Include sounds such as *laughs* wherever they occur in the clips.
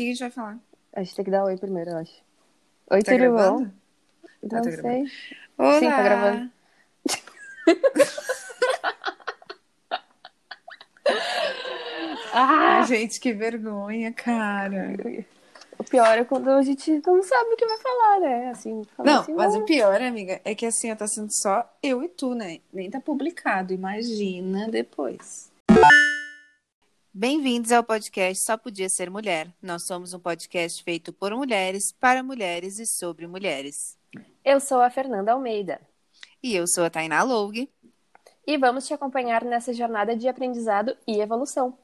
que a gente vai falar? A gente tem que dar oi primeiro, eu acho. Oi, Tá tudo bom? Não tá sei. Olá! Sim, tá gravando. *laughs* Ah! gente, que vergonha, cara. O pior é quando a gente não sabe o que vai falar, né? Assim, Não, assim, mas o pior, amiga, é que assim, tá sendo só eu e tu, né? Nem tá publicado, imagina depois. Bem-vindos ao podcast Só Podia Ser Mulher. Nós somos um podcast feito por mulheres, para mulheres e sobre mulheres. Eu sou a Fernanda Almeida. E eu sou a Tainá Loug. E vamos te acompanhar nessa jornada de aprendizado e evolução.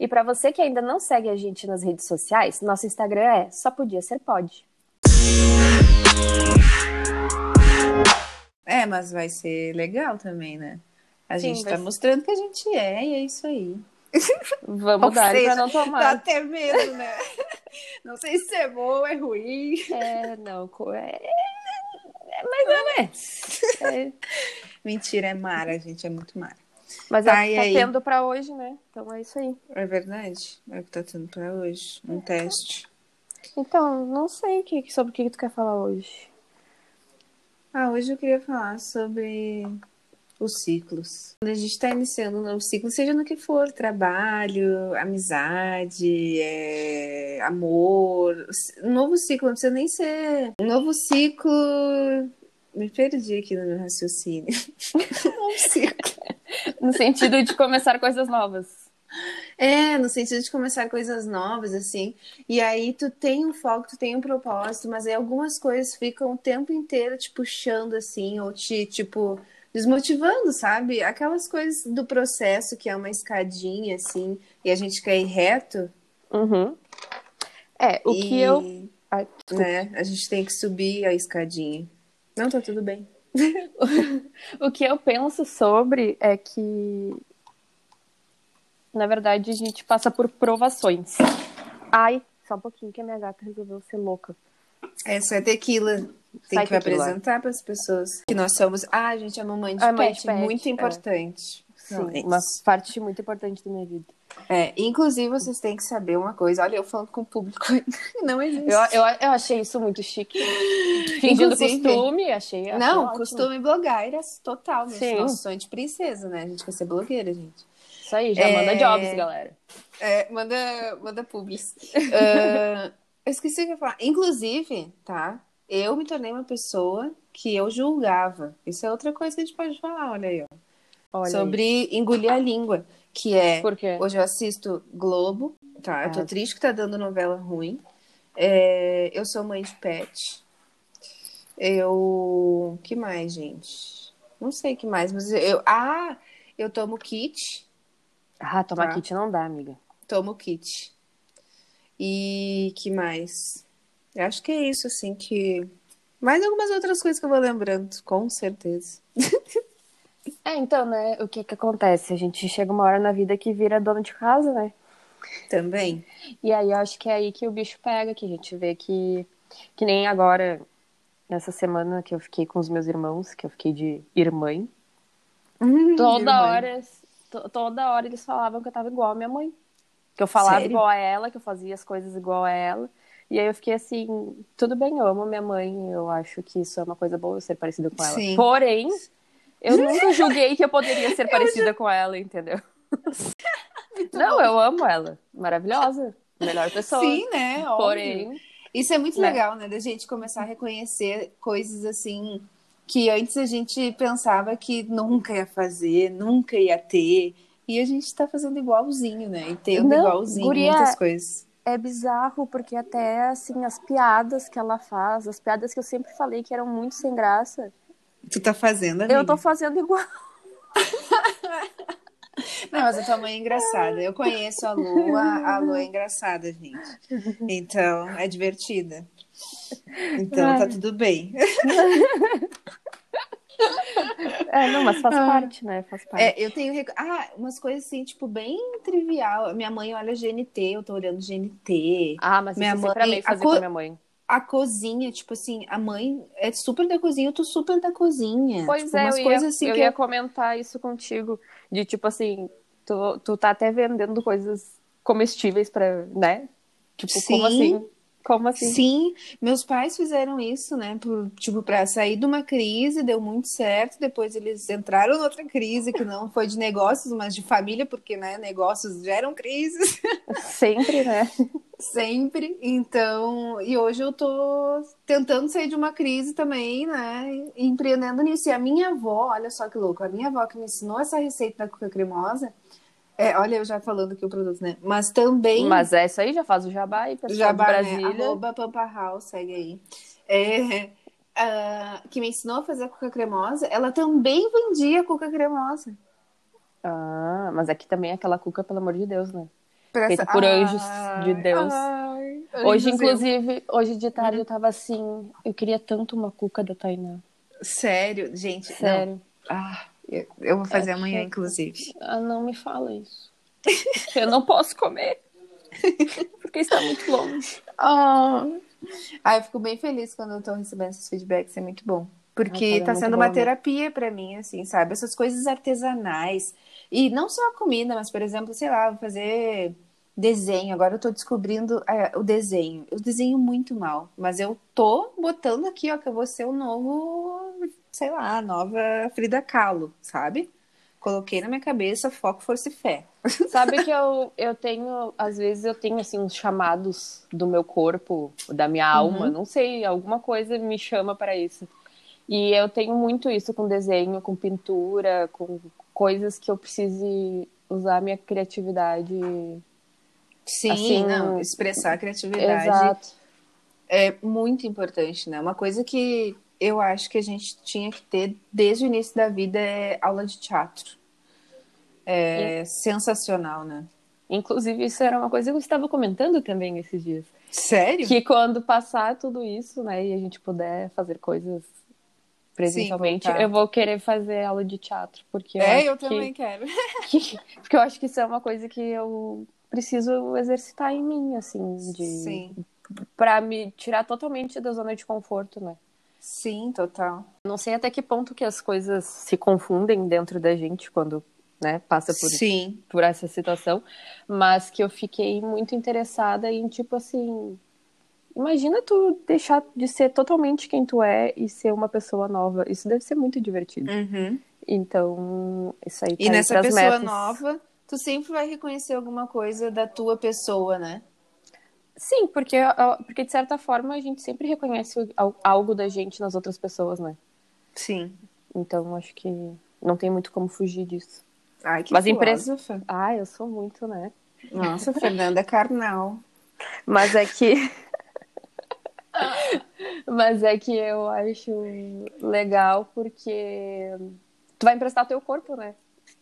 E para você que ainda não segue a gente nas redes sociais, nosso Instagram é Só Podia Ser Pode. É, mas vai ser legal também, né? A Sim, gente vai tá ser. mostrando que a gente é, e é isso aí. Vamos Ou dar para não Dá tomar. até medo, né? *laughs* Não sei se é bom ou é ruim. É, não, é, é mais ou menos. *laughs* É, Mentira, é Mara, gente, é muito Mara. mas Tá, é o que aí? tá tendo pra hoje, né? Então é isso aí. É verdade? É o que tá tendo pra hoje. Um teste. Então, não sei que, sobre o que tu quer falar hoje. Ah, hoje eu queria falar sobre os ciclos. Quando a gente está iniciando um novo ciclo, seja no que for, trabalho, amizade, é, amor, um novo ciclo, não precisa nem ser um novo ciclo. Me perdi aqui no meu raciocínio. um *laughs* novo ciclo. No sentido de começar coisas novas. É, no sentido de começar coisas novas, assim. E aí tu tem um foco, tu tem um propósito, mas aí algumas coisas ficam o tempo inteiro te puxando, assim, ou te, tipo, desmotivando, sabe? Aquelas coisas do processo que é uma escadinha, assim, e a gente quer ir reto. Uhum. É, o e, que eu. Ai. Né, a gente tem que subir a escadinha. Não, tá tudo bem. *laughs* O que eu penso sobre é que, na verdade, a gente passa por provações. Ai, só um pouquinho que a minha gata resolveu ser louca. Essa é tequila. Tem que apresentar para as pessoas que nós somos. Ah, gente, é mamãe de A mãe pet, de pet, muito é. importante. Sim, Não, é uma isso. parte muito importante da minha vida. É, inclusive vocês têm que saber uma coisa. Olha, eu falando com o público, *laughs* não existe. Eu, eu, eu achei isso muito chique. *laughs* Fingindo Inclusive- costume, achei. achei não, ótimo. costume blogueiras total. Sim. Nosso sonho de princesa, né? A gente quer ser blogueira, gente. Isso aí, já É. manda jobs, galera. É, manda, manda publis. *laughs* Ah, eu esqueci o que eu ia falar. Inclusive, tá? Eu me tornei uma pessoa que eu julgava. Isso é outra coisa que a gente pode falar, olha aí, ó. Olha Sobre engolir a língua. Que é. aí. Por quê? Hoje eu assisto Globo, tá? Eu tô Ah. triste que tá dando novela ruim. É, eu sou mãe de pet. Eu. que mais, gente? Não sei o que mais, mas eu. Ah! Eu tomo kit. Ah, tomar Tá. kit não dá, amiga. Tomo kit. E que mais? Eu acho que é isso, assim, que. Mais algumas outras coisas que eu vou lembrando, com certeza. *laughs* É, então, né, o que que acontece? A gente chega uma hora na vida que vira dono de casa, né? Também. E aí eu acho que é aí que o bicho pega, que a gente vê que, que nem agora, nessa semana que eu fiquei com os meus irmãos, que eu fiquei de irmã, toda Irmã. hora, to- toda hora eles falavam que eu tava igual a minha mãe. Que eu falava Sério? igual a ela, que eu fazia as coisas igual a ela. E aí eu fiquei assim, tudo bem, eu amo minha mãe, eu acho que isso é uma coisa boa ser parecida com ela. Sim. Porém, eu *laughs* nunca julguei que eu poderia ser parecida com ela, entendeu? *laughs* Não, eu amo ela. Maravilhosa. Melhor pessoa. Sim, né? Óbvio. Porém, Isso é muito Né? legal, né? Da gente começar a reconhecer coisas assim que antes a gente pensava que nunca ia fazer, nunca ia ter. E a gente tá fazendo igualzinho, né? E tendo Não, igualzinho guria, muitas coisas. É bizarro, porque até, assim, as piadas que ela faz, as piadas que eu sempre falei que eram muito sem graça, Tu tá fazendo, amiga? eu tô fazendo igual. *laughs* Não, mas a tua mãe é engraçada. Eu conheço a Lu, a, a Lu é engraçada, gente. Então, é divertida. Então, tá Ai. tudo bem. *laughs* É, não, mas faz Ah. parte, né? Faz parte. É, eu tenho. Ah, umas coisas assim, tipo, bem trivial. Minha mãe olha GNT, eu tô olhando GNT. Ah, mas Minha isso sempre mãe- amei fazer co- com minha mãe. A cozinha, tipo assim, a mãe é super da cozinha, eu tô super da cozinha. Pois tipo, é, eu, ia, assim eu ia comentar isso contigo. De tipo assim, tu, tu tá até vendendo coisas comestíveis pra, né? Tipo, como Sim. assim? Como assim? Sim, meus pais fizeram isso, né? Por, tipo, para sair de uma crise, deu muito certo. Depois eles entraram noutra crise, que não foi de negócios, mas de família, porque, né, negócios geram crises *laughs* Sempre, né? sempre. Então, e hoje eu tô tentando sair de uma crise também, né? Empreendendo nisso. E a minha avó, olha só que louco, a minha avó que me ensinou essa receita da cuca cremosa. É, olha, eu já falando aqui o produto, né? Mas também. Mas é isso aí, já faz o jabá aí, pessoal Jabá, de né? Arroba Pampa House, segue aí. É, ah, que me ensinou a fazer a cuca cremosa, ela também vendia cuca cremosa. Ah, mas aqui também é aquela cuca, pelo amor de Deus, né? Pra Feita essa- por anjos Ai, de Deus. ai, Hoje, inclusive, hoje de tarde eu tava assim, eu queria tanto uma cuca da Tainá. eu- Sério, gente. não. Sério. Ah, eu, eu vou fazer É amanhã, que- inclusive. Ah, não me fala isso. *laughs* eu não posso comer. *laughs* Porque está muito longe. Ah, ah, eu fico bem feliz quando eu tô recebendo esses feedbacks, é muito bom. Porque é tá sendo bom uma mesmo. terapia pra mim, assim, sabe? Essas coisas artesanais. E não só a comida, mas, por exemplo, sei lá, vou fazer desenho. Agora eu tô descobrindo é, o desenho. Eu desenho muito mal, mas eu tô botando aqui, ó, que eu vou ser o novo, sei lá, nova Frida Kahlo, sabe? Coloquei na minha cabeça foco, força e fé. *laughs* Sabe que eu, eu tenho, às vezes eu tenho assim uns chamados do meu corpo, da minha alma, não sei, alguma coisa me chama para isso. E eu tenho muito isso com desenho, com pintura, com coisas que eu precise usar a minha criatividade. Sim, Assim, não, expressar a criatividade. Exato. é muito importante, né? Uma coisa que eu acho que a gente tinha que ter desde o início da vida é aula de teatro. É sensacional, né? Inclusive, isso era uma coisa que eu estava comentando também esses dias. Sério? Que quando passar tudo isso, né, e a gente puder fazer coisas presencialmente, voltar. eu vou querer fazer aula de teatro, porque eu é, eu que, também quero. *laughs* que- porque eu acho que isso é uma coisa que eu preciso exercitar em mim, assim, de Sim, para me tirar totalmente da zona de conforto, né? Sim, total. Não sei até que ponto que as coisas se confundem dentro da gente quando, né, passa por Sim, por essa situação, mas que eu fiquei muito interessada em, tipo assim, imagina tu deixar de ser totalmente quem tu é e ser uma pessoa nova. Isso deve ser muito divertido. Uhum. Então, isso aí tá E nessa pessoa metas. nova, tu sempre vai reconhecer alguma coisa da tua pessoa, né? Sim, porque, porque de certa forma a gente sempre reconhece al- algo da gente nas outras pessoas, né? Sim. Então, acho que não tem muito como fugir disso. Ai, que Mas empresa- filósofa. Ah, eu sou muito, né? Nossa, Fernanda é carnal. Mas é que. *laughs* Mas é que eu acho legal porque tu vai emprestar teu corpo, né?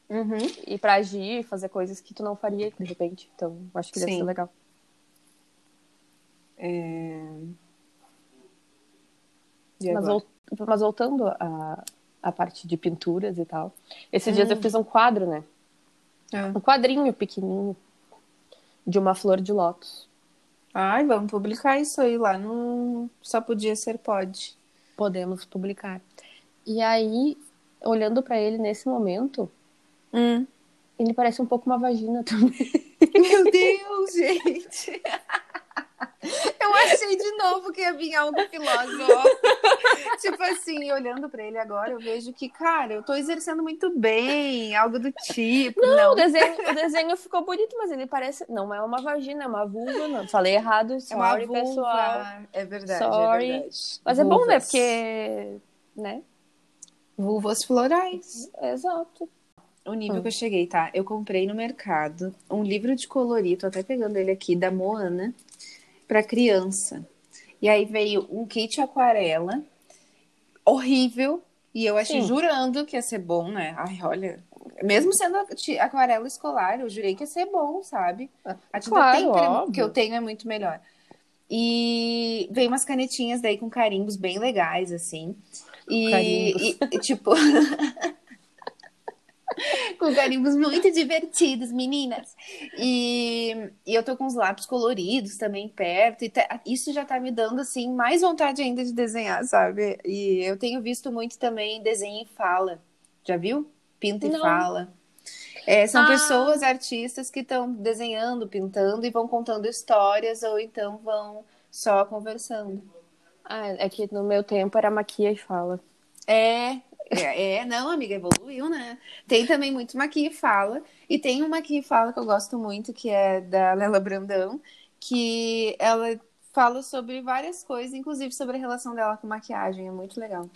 Uhum. E pra agir, fazer coisas que tu não faria de repente. Então, acho que deve Sim. ser legal. É... Mas, vol- mas voltando à, à parte de pinturas e tal. Esses dias eu fiz um quadro, né? Ah. Um quadrinho pequenininho de uma flor de lótus. Ai, vamos publicar isso aí lá no Só Podia Ser Pode. Podemos publicar. E aí, olhando pra ele nesse momento, Hum. ele parece um pouco uma vagina também. *laughs* Meu Deus, gente! *laughs* Achei de novo que ia vir algo filósofo. tipo assim, olhando pra ele agora, eu vejo que, cara, eu tô exercendo muito bem, algo do tipo. Não, O desenho, o desenho ficou bonito, mas ele parece. Não é uma vagina, é uma vulva. Não. Falei errado, é uma sorry, vulva. pessoal. É verdade, Sorry. é verdade. Mas é bom, né? Vulvas. Porque. Né? Vulvas florais. Exato. O nível Hum. que eu cheguei, tá? Eu comprei no mercado um livro de colorir, tô até pegando ele aqui, da Moana, pra criança. E aí veio um kit aquarela, horrível, e eu achei Sim. jurando que ia ser bom, né? Ai, olha, mesmo sendo aquarela escolar, eu jurei que ia ser bom, sabe? A tinta Claro, que eu tenho é muito melhor. E veio umas canetinhas daí com carimbos bem legais, assim. E, e- e, tipo. *laughs* com carimbos muito divertidos, meninas. E, e eu tô com os lápis coloridos também perto. E tá- isso já tá me dando, assim, mais vontade ainda de desenhar, sabe? E eu tenho visto muito também desenho e fala. Já viu? Pinta e Não. fala. É, são Ah. pessoas, artistas que estão desenhando, pintando e vão contando histórias ou então vão só conversando. Ah, é que no meu tempo era maquia e fala. É, é, é, não, amiga, evoluiu, né? Tem também muito Maquia e Fala. E tem uma Maquia e Fala que eu gosto muito, que é da Lela Brandão, que ela fala sobre várias coisas, inclusive sobre a relação dela com maquiagem. É muito legal.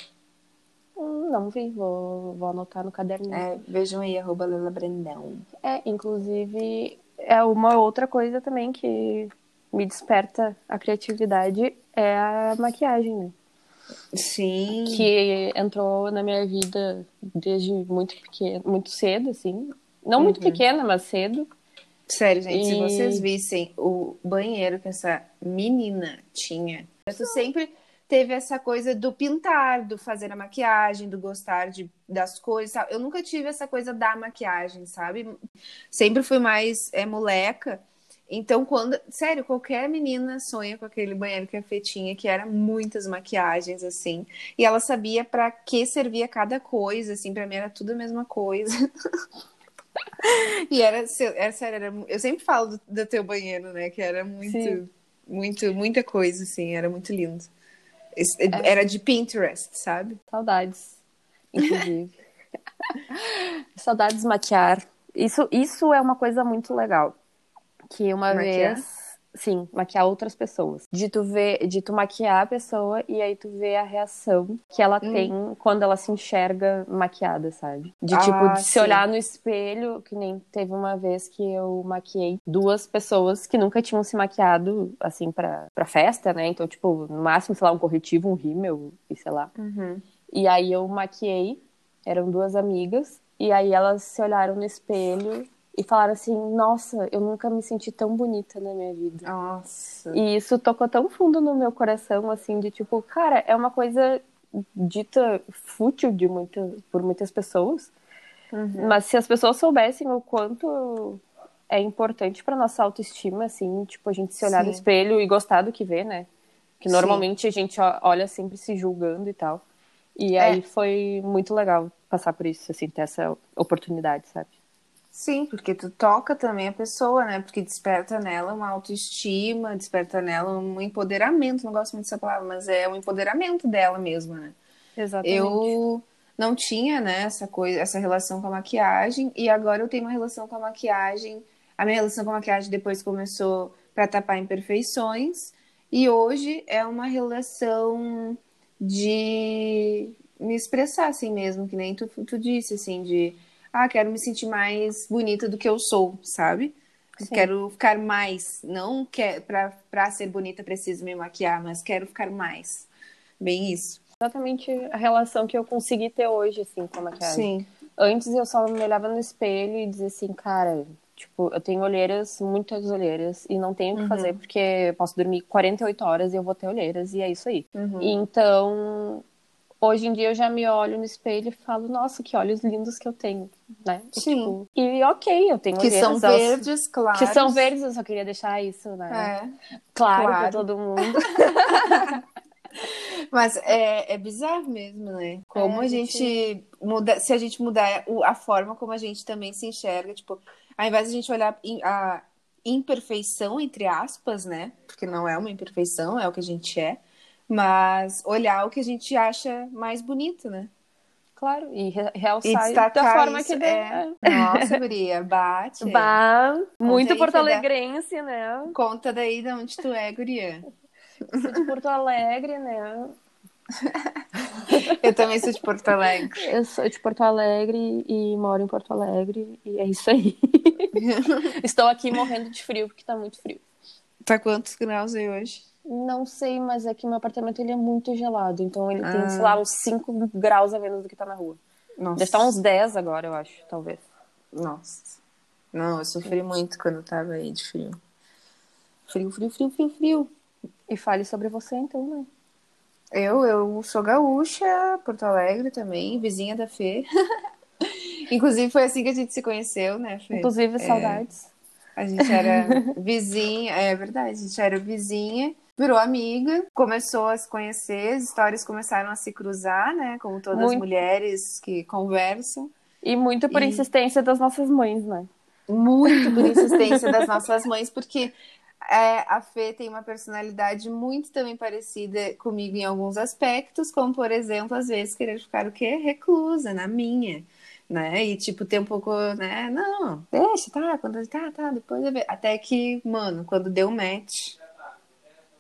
Hum, não vi, vou, vou anotar no caderninho. É, vejam aí, arroba Lela Brandão. É, inclusive, é uma outra coisa também que me desperta a criatividade é a maquiagem, né? Sim. Que entrou na minha vida desde muito pequeno, muito cedo, assim. Não muito Uhum. pequena, mas cedo. Sério, gente, se E- vocês vissem o banheiro que essa menina tinha, tu sempre teve essa coisa do pintar, do fazer a maquiagem, do gostar de, das coisas. sabe? Eu nunca tive essa coisa da maquiagem, sabe? Sempre fui mais é, moleca. Então, quando. Sério, qualquer menina sonha com aquele banheiro que a Fê tinha, que era muitas maquiagens, assim. E ela sabia pra que servia cada coisa, assim, pra mim era tudo a mesma coisa. *laughs* E era, era sério, era, eu sempre falo do, do teu banheiro, né? Que era muito, Sim. muito, muita coisa, assim, era muito lindo. É. Era de Pinterest, sabe? Saudades, inclusive. *laughs* Saudades maquiar. Isso, isso é uma coisa muito legal. Que uma Maquiar? vez. Sim, maquiar outras pessoas. De tu ver, de tu maquiar a pessoa e aí tu vê a reação que ela Hum. tem quando ela se enxerga maquiada, sabe? De Ah, tipo, de se olhar no espelho, que nem teve uma vez que eu maquiei duas pessoas que nunca tinham se maquiado, assim, pra, pra festa, né? Então, tipo, no máximo, sei lá, um corretivo, um rímel e sei lá. E aí eu maquiei, eram duas amigas, e aí elas se olharam no espelho e falaram assim: Nossa, eu nunca me senti tão bonita na minha vida. Nossa. E isso tocou tão fundo no meu coração, assim, de tipo, cara, é uma coisa dita fútil de muita, por muitas pessoas, Uhum. mas se as pessoas soubessem o quanto é importante pra nossa autoestima, assim, tipo, a gente se olhar no Sim. espelho e gostar do que vê, né? Que Sim. normalmente a gente olha sempre se julgando e tal. E É. aí foi muito legal passar por isso, assim, ter essa oportunidade, sabe? Sim, porque tu toca também a pessoa, né? Porque desperta nela uma autoestima, desperta nela um empoderamento. Não gosto muito dessa palavra, mas é um empoderamento dela mesma, né? Exatamente. Eu não tinha, né, essa coisa, essa relação com a maquiagem, e agora eu tenho uma relação com a maquiagem. A minha relação com a maquiagem depois começou para tapar imperfeições, e hoje é uma relação de me expressar assim mesmo, que nem tu, tu disse, assim, de ah, quero me sentir mais bonita do que eu sou, sabe? Sim. Quero ficar mais, não quer para para ser bonita preciso me maquiar, mas quero ficar mais. Bem isso. Exatamente a relação que eu consegui ter hoje, assim, com a maquiagem. Sim. Antes eu só me olhava no espelho e dizia assim, cara, tipo, eu tenho olheiras, muitas olheiras, e não tenho o que Uhum. fazer, porque eu posso dormir 48 horas e eu vou ter olheiras, e é isso aí. Uhum. Então, hoje em dia eu já me olho no espelho e falo, nossa, que olhos lindos que eu tenho, né? Sim. tipo, e ok, eu tenho Que são verdes, claro. Que são verdes, eu só queria deixar isso, né? É. Claro, claro. pra todo mundo. *laughs* Mas é, é bizarro mesmo, né? Como É, a a gente muda, se a gente mudar a forma como a gente também se enxerga, tipo, ao invés de a gente olhar a imperfeição, entre aspas, né? Porque não é uma imperfeição, é o que a gente é. Mas olhar o que a gente acha mais bonito, né? Claro, e re- E realçar da forma isso, que é. Nossa, *laughs* guria, bate. Bah, muito aí, porto Feda. alegrense, né? Conta daí de onde tu é, guria. Sou de Porto Alegre, né? Eu também sou de Porto Alegre. Eu sou de Porto Alegre e moro em Porto Alegre e é isso aí. *laughs* Estou aqui morrendo de frio porque tá muito frio. Tá quantos graus aí hoje? Não sei, mas é que meu apartamento ele é muito gelado, então ele tem, Ah. sei lá, uns 5 graus a menos do que tá na rua. Nossa. Deve estar uns 10 agora, eu acho, talvez. Nossa. Não, eu sofri muito quando tava aí de frio. Frio, frio, frio, frio, frio. E fale sobre você, então, né? Eu, eu sou gaúcha, Porto Alegre também, vizinha da Fê. *laughs* Inclusive foi assim que a gente se conheceu, né, Fê? Inclusive, É, saudades. A gente era *laughs* vizinha, é verdade, a gente era vizinha, virou amiga, começou a se conhecer, as histórias começaram a se cruzar, né, como todas as Muito. mulheres que conversam. E muito por E- insistência das nossas mães, né? Muito por *laughs* insistência das nossas mães, porque é, a Fê tem uma personalidade muito também parecida comigo em alguns aspectos, como, por exemplo, às vezes querer ficar o quê? Reclusa, na minha, né? E, tipo, ter um pouco, né? Não, deixa, tá, quando, tá, tá, depois eu vejo. Até que, mano, quando deu match,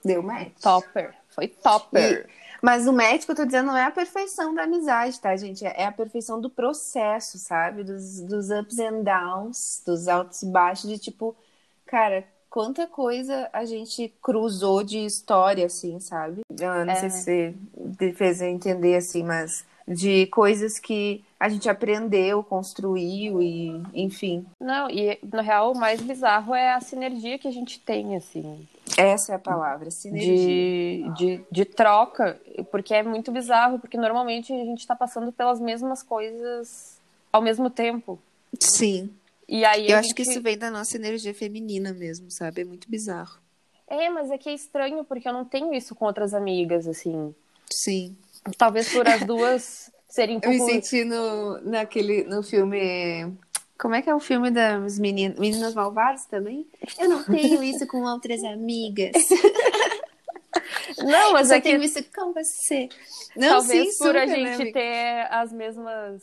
deu match. Topper. Foi topper. Mas o médico, eu tô dizendo, não é a perfeição da amizade, tá, gente? É a perfeição do processo, sabe? Dos, dos ups and downs, dos altos e baixos, de tipo, cara, quanta coisa a gente cruzou de história, assim, sabe? Eu não É. sei se você fez eu entender, assim, mas de coisas que a gente aprendeu, construiu e, enfim. Não, e na real o mais bizarro é a sinergia que a gente tem, assim, Essa é a palavra, sinergia. de, de, de troca, porque é muito bizarro, porque normalmente a gente tá passando pelas mesmas coisas ao mesmo tempo. Sim. E aí Eu acho que gente- isso vem da nossa energia feminina mesmo, sabe? É muito bizarro. É, mas é que é estranho, porque eu não tenho isso com outras amigas, assim. Sim. Talvez por as duas serem um Eu me pouco... senti no, naquele, no filme. Como é que é o filme das meninas, meninas malvadas também? Eu não tenho isso com outras amigas. *laughs* Não, mas eu é que tenho isso com você. Não, talvez sim, por a né, gente ter as mesmas...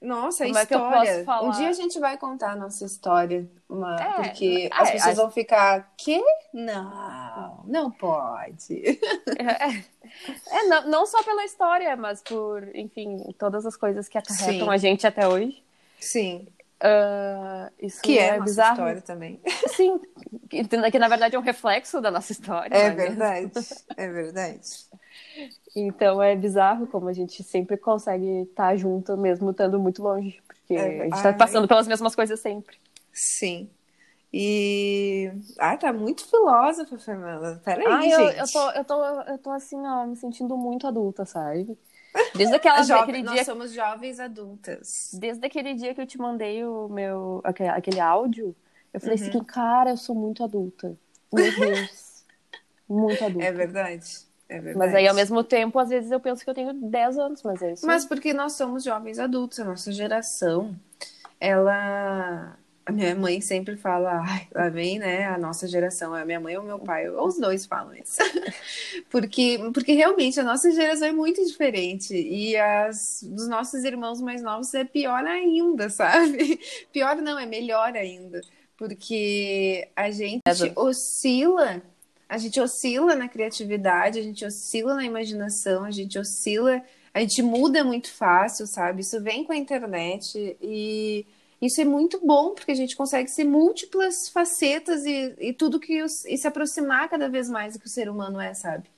Nossa, Como é que eu história. posso falar? Um dia a gente vai contar a nossa história. Uma... É, porque é, as pessoas acho- vão ficar. Quê? Não, não pode. É, é, não, não só pela história, mas por, enfim, todas as coisas que acarretam Sim. a gente até hoje. Sim. Ah, isso Que é, é bizarro. história também. Sim, que, que na verdade é um reflexo da nossa história. É mesmo? verdade. *laughs* É verdade. Então é bizarro como a gente sempre consegue estar junto, mesmo estando muito longe. Porque É, a gente ai. tá passando pelas mesmas coisas sempre. Sim. E. Ah, tá muito filósofa, Fernanda. Peraí, eu, gente. eu, tô, eu, tô, eu tô assim, ó, me sentindo muito adulta, sabe? Desde aquela, Jovem- aquele Nós dia somos jovens adultas. Desde aquele dia que eu te mandei o meu aquele, aquele áudio, eu falei Uhum. assim, cara, eu sou muito adulta. Meu Deus. muito adulta. É verdade. É verdade. Mas aí, ao mesmo tempo, às vezes eu penso que eu tenho 10 anos, mas é isso. Mas porque nós somos jovens adultos, a nossa geração, ela. A minha mãe sempre fala, ai, lá vem, né, a nossa geração, a minha mãe ou meu pai, ou os dois falam isso. *laughs* porque, porque realmente a nossa geração é muito diferente e as dos nossos irmãos mais novos é pior ainda, *laughs* sabe? Pior não, é melhor ainda, porque a gente oscila, a gente oscila na criatividade, a gente oscila na imaginação, a gente oscila a gente muda muito fácil, sabe? Isso vem com a internet e isso é muito bom porque a gente consegue ser múltiplas facetas e, e tudo que os- e se aproximar cada vez mais do que o ser humano é, sabe?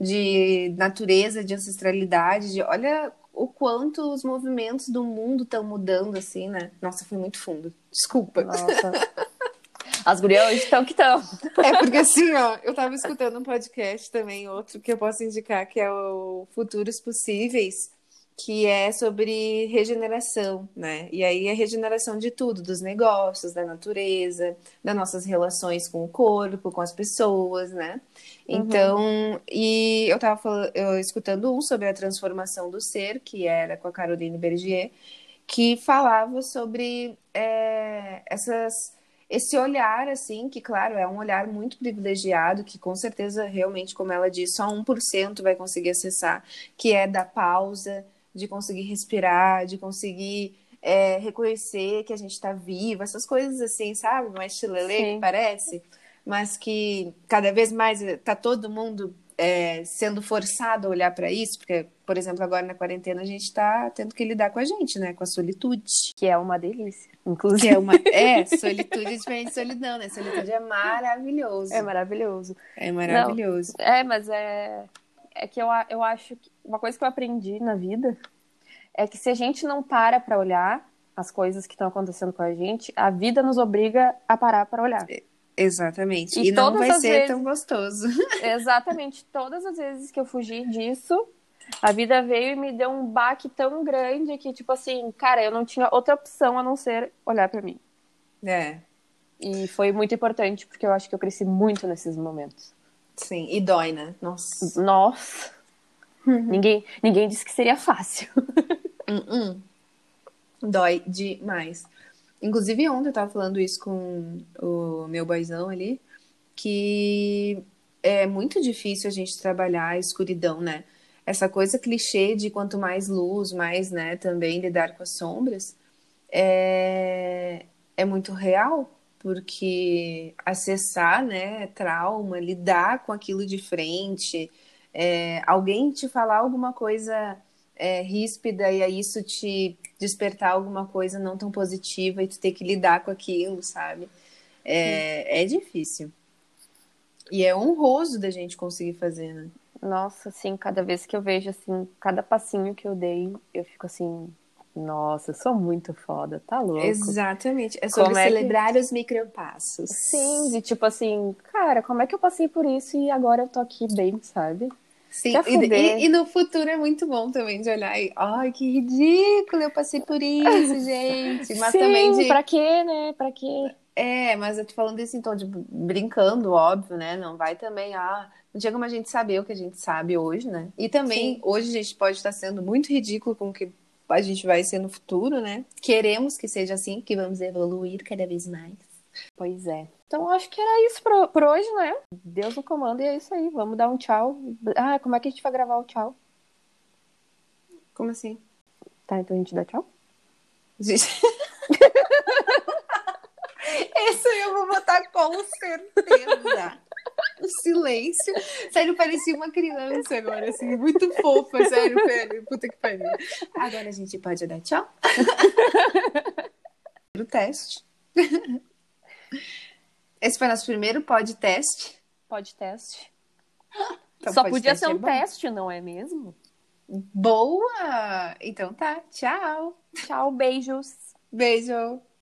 De natureza, de ancestralidade, de olha o quanto os movimentos do mundo estão mudando assim, né? Nossa, foi muito fundo. Desculpa. Nossa. *laughs* As gurias estão que estão. É porque assim, ó, eu tava escutando um podcast também, outro que eu posso indicar, que é o Futuros Possíveis, que é sobre regeneração, né? E aí é regeneração de tudo, dos negócios, da natureza, das nossas relações com o corpo, com as pessoas, né? Então, e eu tava falando, eu escutando um sobre a transformação do ser, que era com a Caroline Bergier, que falava sobre é, essas esse olhar, assim, que, claro, é um olhar muito privilegiado, que com certeza, realmente, como ela diz, só 1% vai conseguir acessar, que é da pausa, de conseguir respirar, de conseguir é, reconhecer que a gente está viva, essas coisas assim, sabe? Mais chilelê que parece, mas que cada vez mais está todo mundo é, sendo forçado a olhar para isso, porque, por exemplo, agora na quarentena a gente está tendo que lidar com a gente, né? Com a solitude. Que é uma delícia. Que Inclusive, é uma. É, *laughs* solitude é diferente de solidão, né? Solitude é maravilhoso. é maravilhoso. É maravilhoso. É, mas é, é que eu, eu acho que uma coisa que eu aprendi na vida é que se a gente não para para olhar as coisas que estão acontecendo com a gente, a vida nos obriga a parar para olhar. Exatamente. E E, não vai ser vezes- tão gostoso. *laughs* Exatamente. Todas as vezes que eu fugi disso, a vida veio e me deu um baque tão grande que, tipo assim, cara, eu não tinha outra opção a não ser olhar para mim. É, E foi muito importante, porque eu acho que eu cresci muito nesses momentos. Sim. E dói, né? Nossa. Nossa! ninguém, ninguém disse que seria fácil. *laughs* Hum, hum. Dói demais. Inclusive, ontem eu tava falando isso com o meu boizão ali, que é muito difícil a gente trabalhar a escuridão, né? Essa coisa clichê de quanto mais luz, mais, né, também lidar com as sombras, é, é muito real, porque acessar, né, trauma, lidar com aquilo de frente, é, alguém te falar alguma coisa é, ríspida e aí isso te despertar alguma coisa não tão positiva e tu ter que lidar com aquilo, sabe? É, é difícil. E é honroso da gente conseguir fazer, né? Nossa, assim, cada vez que eu vejo, assim, cada passinho que eu dei, eu fico assim, nossa, eu sou muito foda, tá louco? Exatamente. É sobre Como é que- celebrar os micropassos. Sim, de tipo assim, cara, como é que eu passei por isso e agora eu tô aqui bem, sabe? Sim, e, e- e no futuro é muito bom também de olhar e, ai, que ridículo, eu passei por isso, *laughs* gente. Mas Sim, também de. pra quê, né? Pra quê? É, mas eu tô falando desse em tom de brincando, óbvio, né? Não vai também, ah, não tinha como a gente saber o que a gente sabe hoje, né? E também, Sim. hoje a gente pode estar sendo muito ridículo com o que a gente vai ser no futuro, né? Queremos que seja assim, que vamos evoluir cada vez mais. Pois é. Então acho que era isso por, por hoje, né? Deus no comando e é isso aí. Vamos dar um tchau. Ah, como é que a gente vai gravar o tchau? Como assim? Tá, então a gente dá tchau? Gente... *laughs* Essa eu vou botar com certeza. O *laughs* silêncio. Sério, parecia uma criança agora, assim, muito fofa, sério, velho. Puta que pariu. Agora a gente pode dar tchau? *laughs* O teste. Esse foi nosso primeiro podcast. Pode teste. Então, Só podcast podia ser é um bom. teste, não é mesmo? Boa! Então tá, tchau. Tchau, beijos. Beijo.